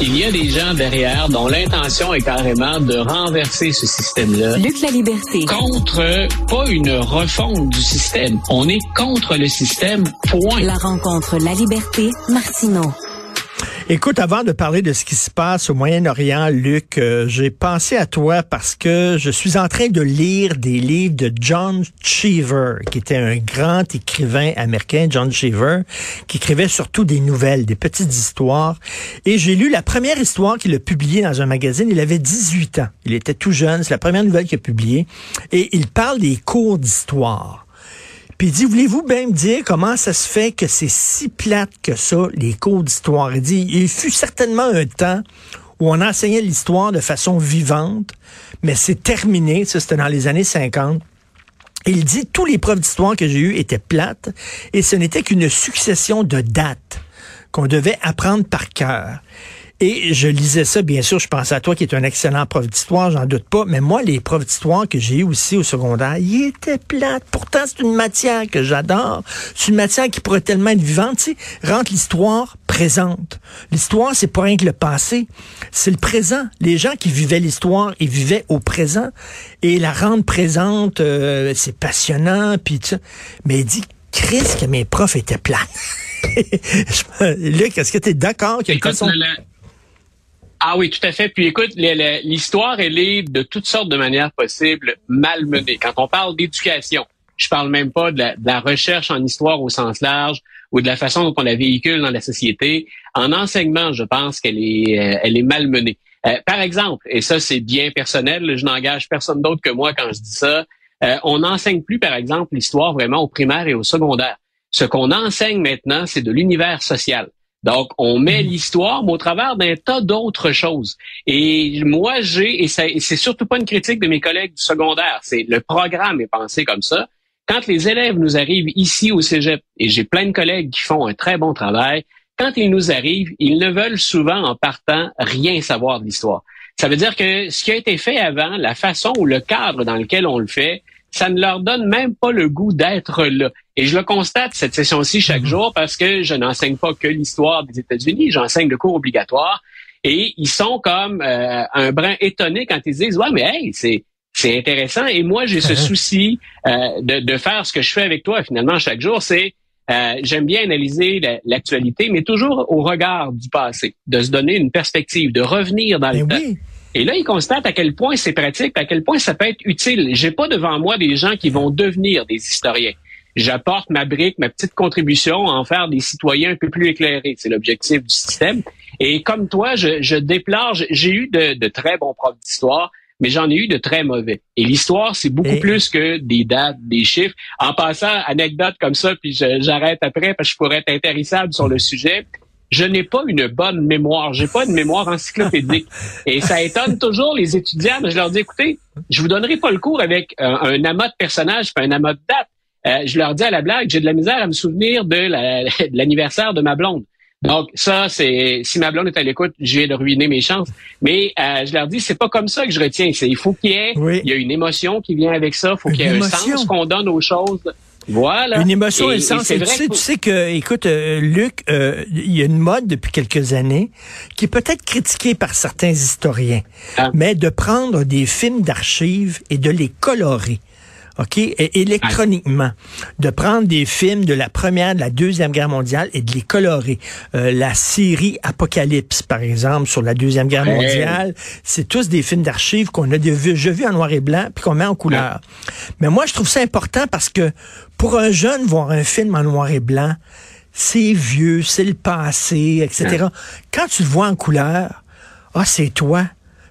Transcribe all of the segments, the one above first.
Il y a des gens derrière dont l'intention est carrément de renverser ce système-là. Luc la liberté. Contre, pas une refonte du système. On est contre le système, point. La rencontre La liberté, Martineau. Écoute, avant de parler de ce qui se passe au Moyen-Orient, Luc, euh, j'ai pensé à toi parce que je suis en train de lire des livres de John Cheever, qui était un grand écrivain américain, John Cheever, qui écrivait surtout des nouvelles, des petites histoires. Et j'ai lu la première histoire qu'il a publiée dans un magazine. Il avait 18 ans. Il était tout jeune. C'est la première nouvelle qu'il a publiée. Et il parle des cours d'histoire. Puis il dit, voulez-vous bien me dire comment ça se fait que c'est si plate que ça, les cours d'histoire? Il dit, il fut certainement un temps où on enseignait l'histoire de façon vivante, mais c'est terminé, ça c'était dans les années 50. Il dit, tous les profs d'histoire que j'ai eus étaient plates, et ce n'était qu'une succession de dates qu'on devait apprendre par cœur. Et je lisais ça, bien sûr, je pensais à toi qui es un excellent prof d'histoire, j'en doute pas, mais moi, les profs d'histoire que j'ai eu aussi au secondaire, ils étaient plates. Pourtant, c'est une matière que j'adore. C'est une matière qui pourrait tellement être vivante. Tu sais, rentre l'histoire présente. L'histoire, c'est pas rien que le passé, c'est le présent. Les gens qui vivaient l'histoire, ils vivaient au présent. Et la rendre présente, euh, c'est passionnant, puis tu Mais il dit, Chris, que mes profs étaient plates. Luc, est-ce que tu es d'accord qu'il y a ah oui, tout à fait. Puis écoute, l'histoire, elle est de toutes sortes de manières possibles malmenée. Quand on parle d'éducation, je parle même pas de la, recherche en histoire au sens large ou de la façon dont on la véhicule dans la société. En enseignement, je pense qu'elle est, euh, elle est malmenée. Euh, par exemple, et ça c'est bien personnel, je n'engage personne d'autre que moi quand je dis ça, euh, on n'enseigne plus, par exemple, l'histoire vraiment au primaire et au secondaire. Ce qu'on enseigne maintenant, c'est de l'univers social. Donc, on met hmm. l'histoire, mais au travers d'un tas d'autres choses. Et moi, j'ai, et c'est surtout pas une critique de mes collègues du secondaire, c'est le programme est pensé comme ça. Quand les élèves nous arrivent ici au Cégep, et j'ai plein de collègues qui font un très bon travail, quand ils nous arrivent, ils ne veulent souvent, en partant, rien savoir de l'histoire. Ça veut dire que ce qui a été fait avant, la façon ou le cadre dans lequel on le fait, ça ne leur donne même pas le goût d'être là. Et je le constate cette session-ci chaque mhm. jour parce que je n'enseigne pas que l'histoire des États-Unis, j'enseigne le cours obligatoire. Et ils sont comme euh, un brin étonné quand ils disent ouais mais hey c'est c'est intéressant et moi j'ai ce souci euh, de, de faire ce que je fais avec toi finalement chaque jour c'est euh, j'aime bien analyser l'actualité mais toujours au regard du passé de se donner une perspective de revenir dans le temps et là, il constate à quel point c'est pratique, à quel point ça peut être utile. J'ai pas devant moi des gens qui vont devenir des historiens. J'apporte ma brique, ma petite contribution à en faire des citoyens un peu plus éclairés. C'est l'objectif du système. Et comme toi, je, je déplore, j'ai eu de, de, très bons profs d'histoire, mais j'en ai eu de très mauvais. Et l'histoire, c'est beaucoup plus que des dates, des chiffres. En passant, anecdote comme ça, puis j'arrête après parce que je pourrais être intéressable sur le sujet je n'ai pas une bonne mémoire. J'ai pas une mémoire encyclopédique. Et ça étonne toujours les étudiants. Mais je leur dis, écoutez, je vous donnerai pas le cours avec un, un amas de personnages, pas un amas de dates. Euh, je leur dis à la blague, j'ai de la misère à me souvenir de l'anniversaire de, ma blonde. Donc ça, c'est si ma blonde est à l'écoute, j'ai de ruiner mes chances. Mais euh, je leur dis, c'est pas comme ça que je retiens. C'est il faut qu'il y ait, il y a une émotion qui vient avec ça. Il faut qu'il y ait un sens qu'on donne aux choses. Voilà. Une émotion et, sens. tu, sais, tu sais que, écoute, euh, Luc, euh, il y a une mode depuis quelques années qui est peut-être critiquée par certains historiens, ah. mais de prendre des films d'archives et de les colorer. OK, et électroniquement, de prendre des films de la première, de la deuxième guerre mondiale et de les colorer. Euh, la série Apocalypse, par exemple, sur la deuxième guerre mondiale, c'est tous des films d'archives qu'on a déjà vus en noir et blanc puis qu'on met en couleur. Mais moi, je trouve ça important parce que pour un jeune, voir un film en noir et blanc, c'est vieux, c'est le passé, etc. Quand tu le vois en couleur, ah, c'est toi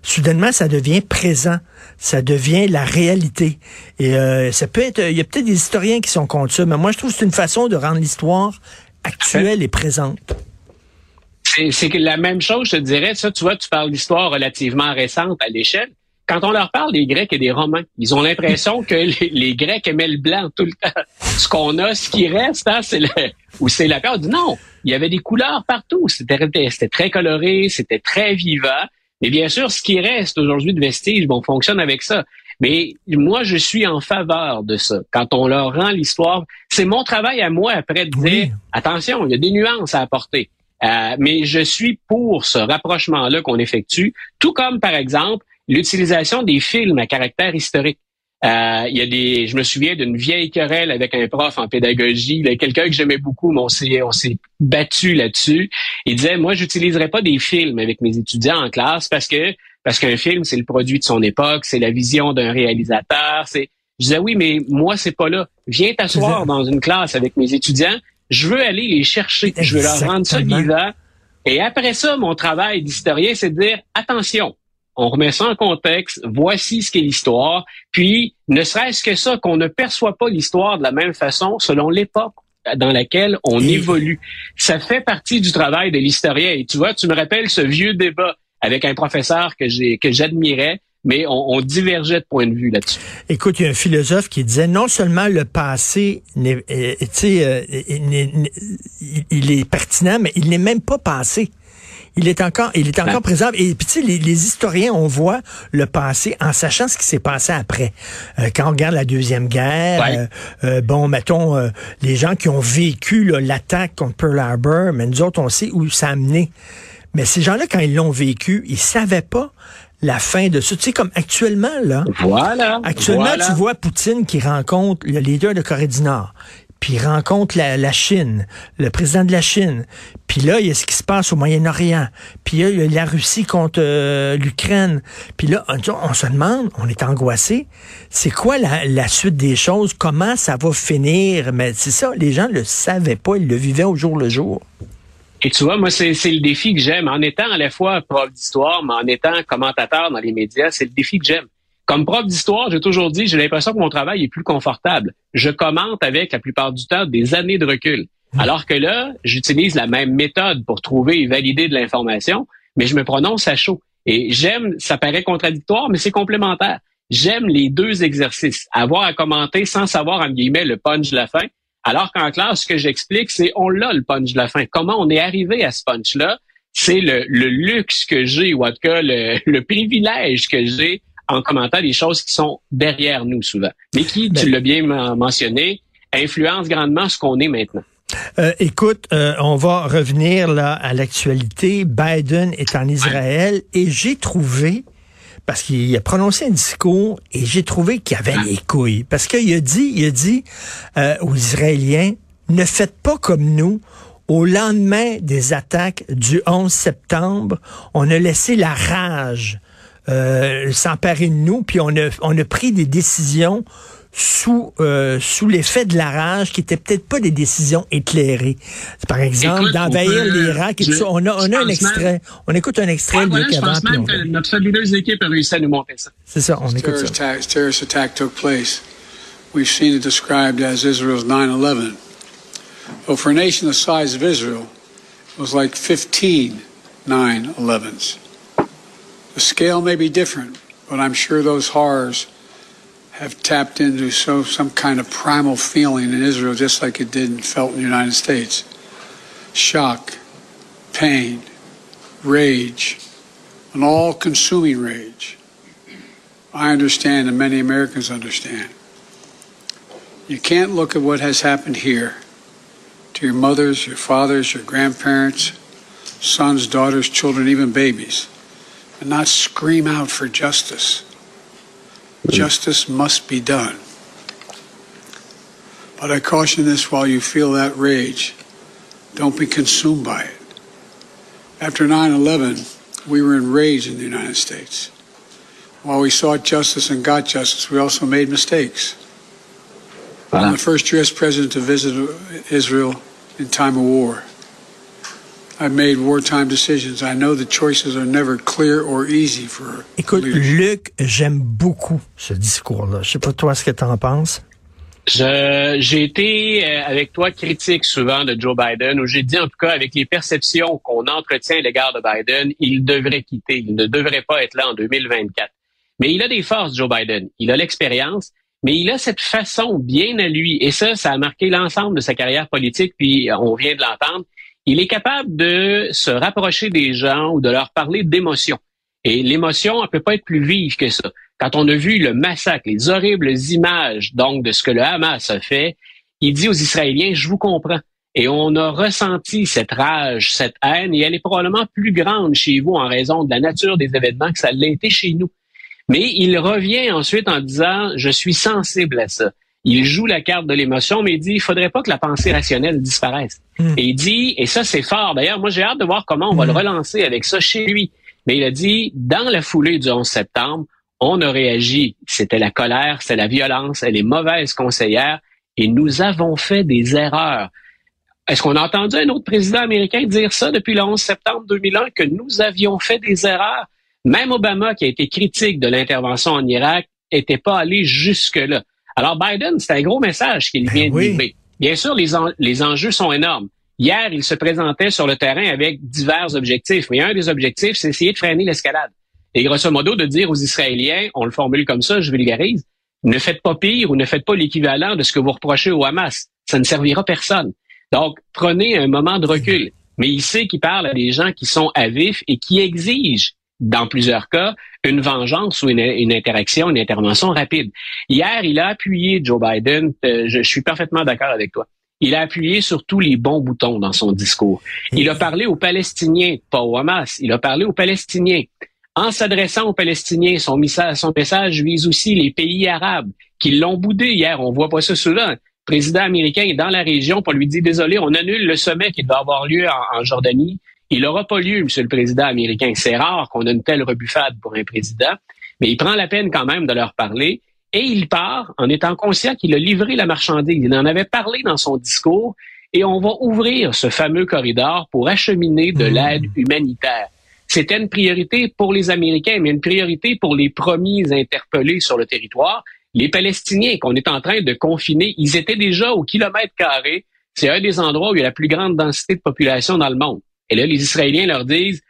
soudainement, ça devient présent. Ça devient la réalité. Et euh, ça peut être, il y a peut-être des historiens qui sont contre ça, mais moi, je trouve que c'est une façon de rendre l'histoire actuelle et présente. C'est la même chose, je te dirais, ça, tu vois, tu parles d'histoire relativement récente à l'échelle. Quand on leur parle des Grecs et des Romains, ils ont l'impression que les, Grecs aimaient le blanc tout le temps. Ce qu'on a, ce qui reste, hein, c'est le, ou c'est la peur. Non, il y avait des couleurs partout. C'était très coloré, c'était très vivant. Mais bien sûr, ce qui reste aujourd'hui de vestiges, bon, on fonctionne avec ça. Mais moi, je suis en faveur de ça. Quand on leur rend l'histoire, c'est mon travail à moi après de dire, attention, il y a des nuances à apporter. Euh, mais je suis pour ce rapprochement-là qu'on effectue, tout comme, par exemple, l'utilisation des films à caractère historique. Euh, il y a des, je me souviens d'une vieille querelle avec un prof en pédagogie, quelqu'un que j'aimais beaucoup, mais on s'est, on s'est battu là-dessus. Il disait, moi, j'utiliserai pas des films avec mes étudiants en classe parce que parce qu'un film, c'est le produit de son époque, c'est la vision d'un réalisateur. C'est, je disais oui, mais moi, c'est pas là. Viens t'asseoir dans une classe avec mes étudiants. Je veux aller les chercher. Je veux leur rendre ça vivant. Et après ça, mon travail d'historien, c'est de dire attention on remet ça en contexte, voici ce qu'est l'histoire, puis ne serait-ce que ça, qu'on ne perçoit pas l'histoire de la même façon selon l'époque dans laquelle on évolue. Ça fait partie du travail de l'historien. Et tu vois, tu me rappelles ce vieux débat avec un professeur que j'ai que j'admirais, mais on, divergeait de point de vue là-dessus. Écoute, il y a un philosophe qui disait non seulement le passé, euh, euh, il est pertinent, mais il n'est même pas passé. Il est encore, il est encore présent. Et puis, tu sais, les, historiens, on voit le passé en sachant ce qui s'est passé après. Euh, quand on regarde la Deuxième Guerre, euh, euh, bon, mettons, les gens qui ont vécu l'attaque contre Pearl Harbor, mais nous autres, on sait où ça a mené. Mais ces gens-là, quand ils l'ont vécu, ils savaient pas la fin de ça. Tu sais, comme actuellement, là. Voilà. Actuellement, tu vois Poutine qui rencontre le leader de Corée du Nord puis il rencontre la, Chine, le président de la Chine. Puis là, il y a ce qui se passe au Moyen-Orient. Puis il y a la Russie contre euh, l'Ukraine. Puis là, on, se demande, on est angoissé, c'est quoi la, suite des choses? Comment ça va finir? Mais c'est ça, les gens le savaient pas, ils le vivaient au jour le jour. Et tu vois, moi, c'est le défi que j'aime. En étant à la fois prof d'histoire, mais en étant commentateur dans les médias, c'est le défi que j'aime. Comme prof d'histoire, j'ai toujours dit, j'ai l'impression que mon travail est plus confortable. Je commente avec la plupart du temps des années de recul. Mmh. Alors que là, j'utilise la même méthode pour trouver et valider de l'information, mais je me prononce à chaud. Et j'aime, ça paraît contradictoire, mais c'est complémentaire. J'aime les deux exercices. Avoir à commenter sans savoir, en guillemets, le punch de la fin. Alors qu'en classe, ce que j'explique, c'est on l'a le punch de la fin. Comment on est arrivé à ce punch-là? C'est le, luxe que j'ai, ou en tout cas le privilège que j'ai en commentant des choses qui sont derrière nous souvent, mais qui, tu ben- l'as bien mentionné, influencent grandement ce qu'on est maintenant. Euh, écoute, euh, on va revenir là à l'actualité. Biden est en Israël et j'ai trouvé, parce qu'il a prononcé un discours et j'ai trouvé qu'il avait les couilles, parce qu'il a dit, il a dit euh, aux Israéliens, ne faites pas comme nous. Au lendemain des attaques du 11 septembre, on a laissé la rage euh, s'emparer de nous, puis on a, on a pris des décisions sous euh, sous l'effet de la rage qui étaient peut-être pas des décisions éclairées. Par exemple, d'envahir l'Irak et tout ça. On a, on a un extrait. On écoute un extrait ouais, voilà, je pense même que notre fabuleuse équipe a réussi à nous montrer ça. C'est ça, on écoute ça. Attack, terrorist attack took place. We've seen it described as Israel's 9-11. Well, for a nation the size of Israel, it was like 15 9-11s. The scale may be different, but I'm sure those horrors have tapped into so some kind of primal feeling in Israel, just like it did and felt in the United States. Shock, pain, rage, an all-consuming rage. I understand, and many Americans understand. You can't look at what has happened here to your mothers, your fathers, your grandparents, sons, daughters, children, even babies and not scream out for justice. Justice must be done. But I caution this while you feel that rage, don't be consumed by it. After 9 11, we were enraged in the United States. While we sought justice and got justice, we also made mistakes. I'm the ah. first U.S. president to visit Israel in time of war. Écoute, Luc, j'aime beaucoup ce discours-là. Je sais pas toi ce que tu en penses. J'ai été euh, avec toi critique souvent de Joe Biden, où j'ai dit en tout cas avec les perceptions qu'on entretient à l'égard de Biden, il devrait quitter, il ne devrait pas être là en 2024. Mais il a des forces, Joe Biden. Il a l'expérience, mais il a cette façon bien à lui. Et ça, ça a marqué l'ensemble de sa carrière politique, puis on vient de l'entendre il est capable de se rapprocher des gens ou de leur parler d'émotion. Et l'émotion, elle peut pas être plus vive que ça. Quand on a vu le massacre, les horribles images donc de ce que le Hamas a fait, il dit aux Israéliens, je vous comprends. Et on a ressenti cette rage, cette haine, et elle est probablement plus grande chez vous en raison de la nature des événements que ça l'a été chez nous. Mais il revient ensuite en disant, je suis sensible à ça. Il joue la carte de l'émotion, mais il dit, il faudrait pas que la pensée rationnelle disparaisse. Hmm. Et il dit, et ça c'est fort d'ailleurs, moi j'ai hâte de voir comment on va le hmm. relancer avec ça chez lui. Mais il a dit, dans la foulée du 11 septembre, on a réagi. C'était la colère, c'est la violence, elle est mauvaise conseillère, et nous avons fait des erreurs. Est-ce qu'on a entendu un autre président américain dire ça depuis le 11 septembre 2001, que nous avions fait des erreurs? Même Obama, qui a été critique de l'intervention en Irak, n'était pas allé jusque-là. Alors Biden, c'est un gros message qu'il ben vient de livrer. Bien sûr, les, les enjeux sont énormes. Hier, il se présentait sur le terrain avec divers objectifs, mais un des objectifs, c'est essayer de freiner l'escalade. Et grosso modo, de dire aux Israéliens, on le formule comme ça, je vulgarise, ne faites pas pire ou ne faites pas l'équivalent de ce que vous reprochez au Hamas. Ça ne servira personne. Donc, prenez un moment de recul. Mais il sait qu'il parle à des gens qui sont à vif et qui exigent, dans plusieurs cas, une vengeance ou une, interaction, une intervention rapide. Hier, il a appuyé Joe Biden. Euh, je, suis parfaitement d'accord avec toi. Il a appuyé sur tous les bons boutons dans son discours. Il a parlé aux Palestiniens, pas au Hamas. Il a parlé aux Palestiniens. En s'adressant aux Palestiniens, son message, son message vise aussi les pays arabes qui l'ont boudé hier. On voit pas ça souvent président américain est dans la région pour lui dire désolé, on annule le sommet qui doit avoir lieu en, Jordanie. Il n'aura pas lieu, Monsieur le Président américain. C'est rare qu'on ait une telle rebuffade pour un président, mais il prend la peine quand même de leur parler et il part en étant conscient qu'il a livré la marchandise. Il en avait parlé dans son discours et on va ouvrir ce fameux corridor pour acheminer de mmh. l'aide humanitaire. C'était une priorité pour les Américains, mais une priorité pour les premiers interpellés sur le territoire les Palestiniens qu'on est en train de confiner, ils étaient déjà au kilomètre carré. C'est un des endroits où il y a la plus grande densité de population dans le monde. Et là, les Israéliens leur disent,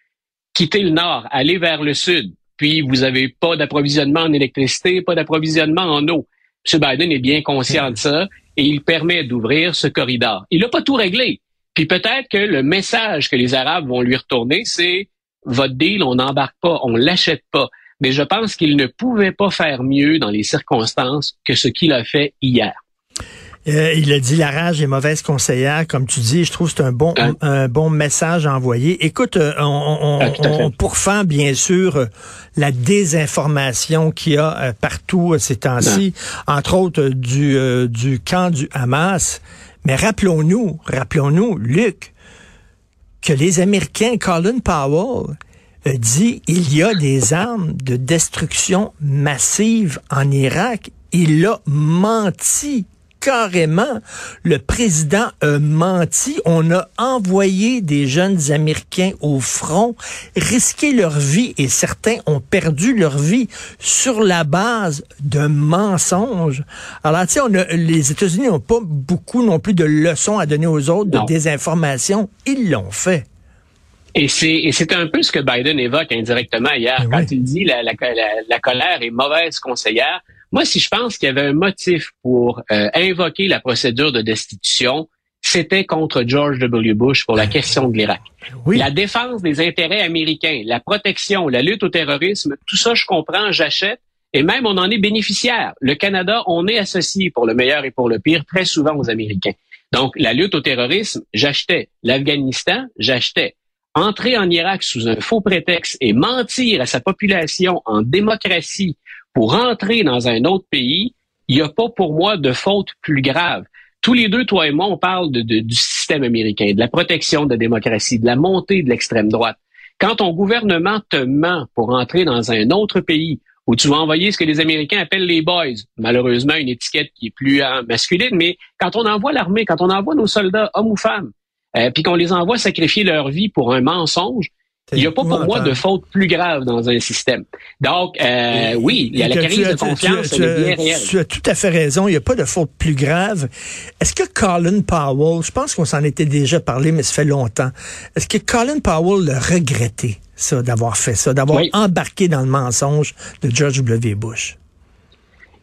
quittez le nord, allez vers le sud. Puis, vous n'avez pas d'approvisionnement en électricité, pas d'approvisionnement en eau. M. Biden est bien conscient de ça et il permet d'ouvrir ce corridor. Il n'a pas tout réglé. Puis peut-être que le message que les Arabes vont lui retourner, c'est votre deal, on n'embarque pas, on l'achète pas mais je pense qu'il ne pouvait pas faire mieux dans les circonstances que ce qu'il a fait hier. Euh, il a dit la rage est mauvaise conseillère, comme tu dis. Je trouve que c'est un bon hein? un bon message à envoyer. Écoute, euh, on, on, ah, bien sûr euh, la désinformation qu'il y a partout ces temps-ci, hein? entre autres du du camp du Hamas. Mais rappelons-nous, rappelons-nous, Luc, que les Américains, Colin Powell, dit il y a des armes de destruction massive en Irak. Il a menti carrément. Le président a menti. On a envoyé des jeunes Américains au front, risqué leur vie et certains ont perdu leur vie sur la base d'un mensonge. Alors, tu sais, les États-Unis n'ont pas beaucoup non plus de leçons à donner aux autres de désinformation. Ils l'ont fait. Et c'est un peu ce que Biden évoque indirectement hier ben quand il dit la, la, la, colère est mauvaise conseillère. Moi, si je pense qu'il y avait un motif pour euh, invoquer la procédure de destitution, c'était contre George W. Bush pour la ben question de l'Irak. La défense des intérêts américains, la protection, la lutte au terrorisme, tout ça, je comprends, j'achète. Et même, on en est bénéficiaire. Le Canada, on est associé pour le meilleur et pour le pire très souvent aux Américains. Donc, la lutte au terrorisme, j'achetais. L'Afghanistan, j'achetais entrer en Irak sous un faux prétexte et mentir à sa population en démocratie pour entrer dans un autre pays, il n'y a pas pour moi de faute plus grave. Tous les deux, toi et moi, on parle du système américain, de la protection de la démocratie, de la montée de l'extrême droite. Quand ton gouvernement te ment pour entrer dans un autre pays où tu vas envoyer ce que les Américains appellent les boys, malheureusement une étiquette qui est plus euh, masculine, mais quand on envoie l'armée, quand on envoie nos soldats, hommes ou femmes, euh, puis qu'on les envoie sacrifier leur vie pour un mensonge, il n'y a pas pour moi de faute plus grave dans un système. Donc, euh, oui, il y a la crise de confiance, tu, bien réelle. Tu as tout à fait raison, il n'y a pas de faute plus grave. Est-ce que Colin Powell, je pense qu'on s'en était déjà parlé, mais ça fait longtemps, est-ce que Colin Powell l'a regretté, ça, d'avoir fait ça, d'avoir embarqué dans le mensonge de George W. Bush?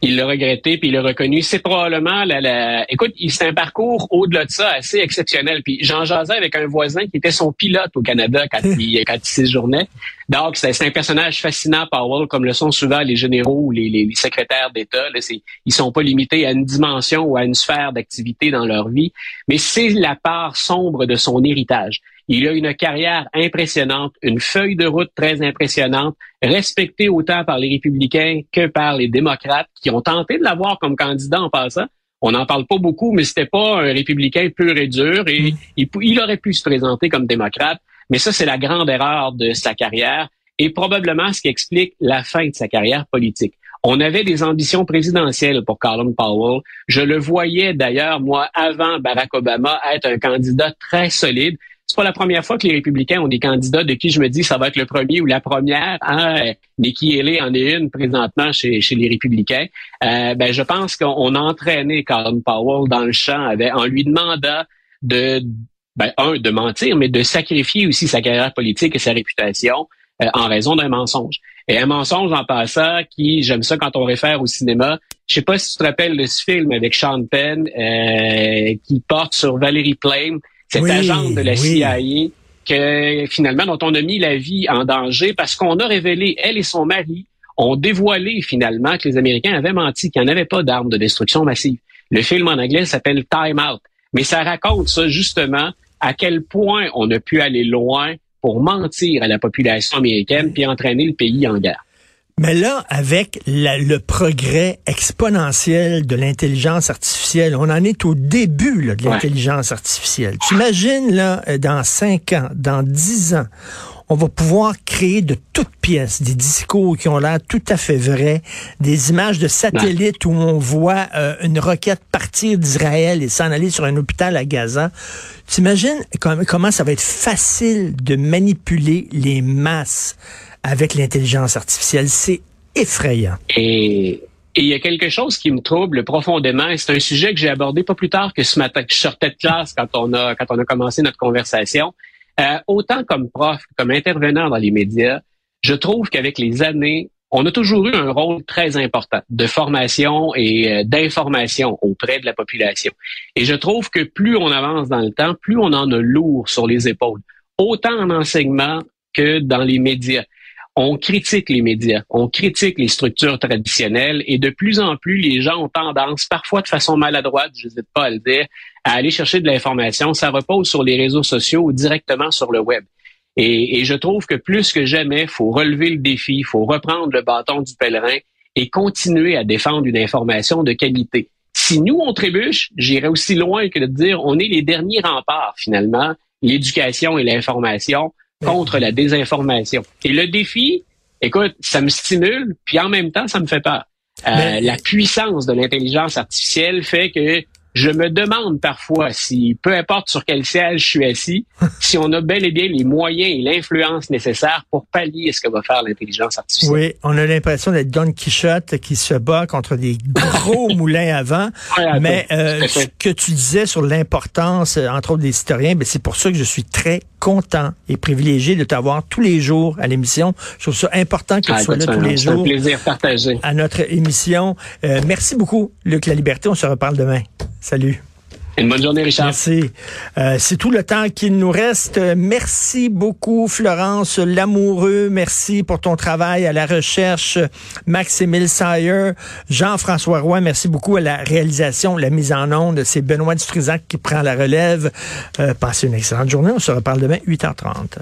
Il l'a regretté, puis il l'a reconnu. C'est probablement la, la... Écoute, c'est un parcours au-delà de ça assez exceptionnel. Puis j'en jasais avec un voisin qui était son pilote au Canada quand il, quand il séjournait. Donc, c'est un personnage fascinant, Powell, comme le sont souvent les généraux ou les, les, secrétaires d'État. Ils sont pas limités à une dimension ou à une sphère d'activité dans leur vie, mais c'est la part sombre de son héritage. Il a une carrière impressionnante, une feuille de route très impressionnante, respectée autant par les républicains que par les démocrates qui ont tenté de l'avoir comme candidat en passant. On n'en parle pas beaucoup, mais c'était pas un républicain pur et dur et mm. il, il aurait pu se présenter comme démocrate. Mais ça, c'est la grande erreur de sa carrière et probablement ce qui explique la fin de sa carrière politique. On avait des ambitions présidentielles pour Colin Powell. Je le voyais d'ailleurs, moi, avant Barack Obama, être un candidat très solide. C'est pas la première fois que les républicains ont des candidats de qui je me dis ça va être le premier ou la première. Hein? Nikki Haley en est une présentement chez, chez les républicains. Euh, ben, je pense qu'on a entraîné Colin Powell dans le champ avec, en lui demandant de, ben, un, de mentir, mais de sacrifier aussi sa carrière politique et sa réputation euh, en raison d'un mensonge. Et un mensonge en passant qui, j'aime ça quand on réfère au cinéma. Je sais pas si tu te rappelles de ce film avec Sean Penn euh, qui porte sur Valérie Plame, cette agente de la CIA que finalement dont on a mis la vie en danger parce qu'on a révélé elle et son mari ont dévoilé finalement que les Américains avaient menti, qu'il n'y en avait pas d'armes de destruction massive. Le film en anglais s'appelle Time Out, mais ça raconte ça justement à quel point on a pu aller loin pour mentir à la population américaine puis entraîner le pays en guerre. Mais là, avec le progrès exponentiel de l'intelligence artificielle, on en est au début de l'intelligence artificielle. Tu imagines, là, dans cinq ans, dans dix ans, on va pouvoir créer de toutes pièces des discours qui ont l'air tout à fait vrais, des images de satellites où on voit euh, une roquette partir d'Israël et s'en aller sur un hôpital à Gaza. T'imagines comment ça va être facile de manipuler les masses avec l'intelligence artificielle? C'est effrayant. Et il y a quelque chose qui me trouble profondément, c'est un sujet que j'ai abordé pas plus tard que ce matin, que je sortais de classe quand on a quand on a commencé notre conversation. Euh, autant comme prof, comme intervenant dans les médias, je trouve qu'avec les années, on a toujours eu un rôle très important de formation et euh, d'information auprès de la population. Et je trouve que plus on avance dans le temps, plus on en a lourd sur les épaules, autant en enseignement que dans les médias. On critique les médias, on critique les structures traditionnelles et de plus en plus, les gens ont tendance, parfois de façon maladroite, je n'hésite pas à le dire, à aller chercher de l'information. Ça repose sur les réseaux sociaux ou directement sur le web. Et, je trouve que plus que jamais, faut relever le défi, faut reprendre le bâton du pèlerin et continuer à défendre une information de qualité. Si nous, on trébuche, j'irais aussi loin que de dire on est les derniers remparts, finalement, l'éducation et l'information contre la désinformation. Et le défi, écoute, ça me stimule, puis en même temps, ça me fait peur. Euh, la puissance de l'intelligence artificielle fait que je me demande parfois si, peu importe sur quel siège je suis assis, si on a bel et bien les moyens et l'influence nécessaires pour pallier ce que va faire l'intelligence artificielle. Oui, on a l'impression d'être Don Quichotte qui se bat contre des gros moulins à vent. mais euh, ce que tu disais sur l'importance, euh, entre autres des historiens, ben, c'est pour ça que je suis très content et privilégié de t'avoir tous les jours à l'émission. Je trouve ça important que tu ah, sois là tous les jours. C'est un plaisir partagé. À notre émission. Euh, merci beaucoup, Luc La Liberté. On se reparle demain. Salut. Une bonne journée, Richard. Merci. Euh, c'est tout le temps qu'il nous reste. Merci beaucoup, Florence Lamoureux. Merci pour ton travail à la recherche. Max-Émile Sayer, Jean-François Roy, merci beaucoup à la réalisation, la mise en onde. C'est Benoît Dutrisac qui prend la relève. Euh, passez une excellente journée. On se reparle demain, 8h30.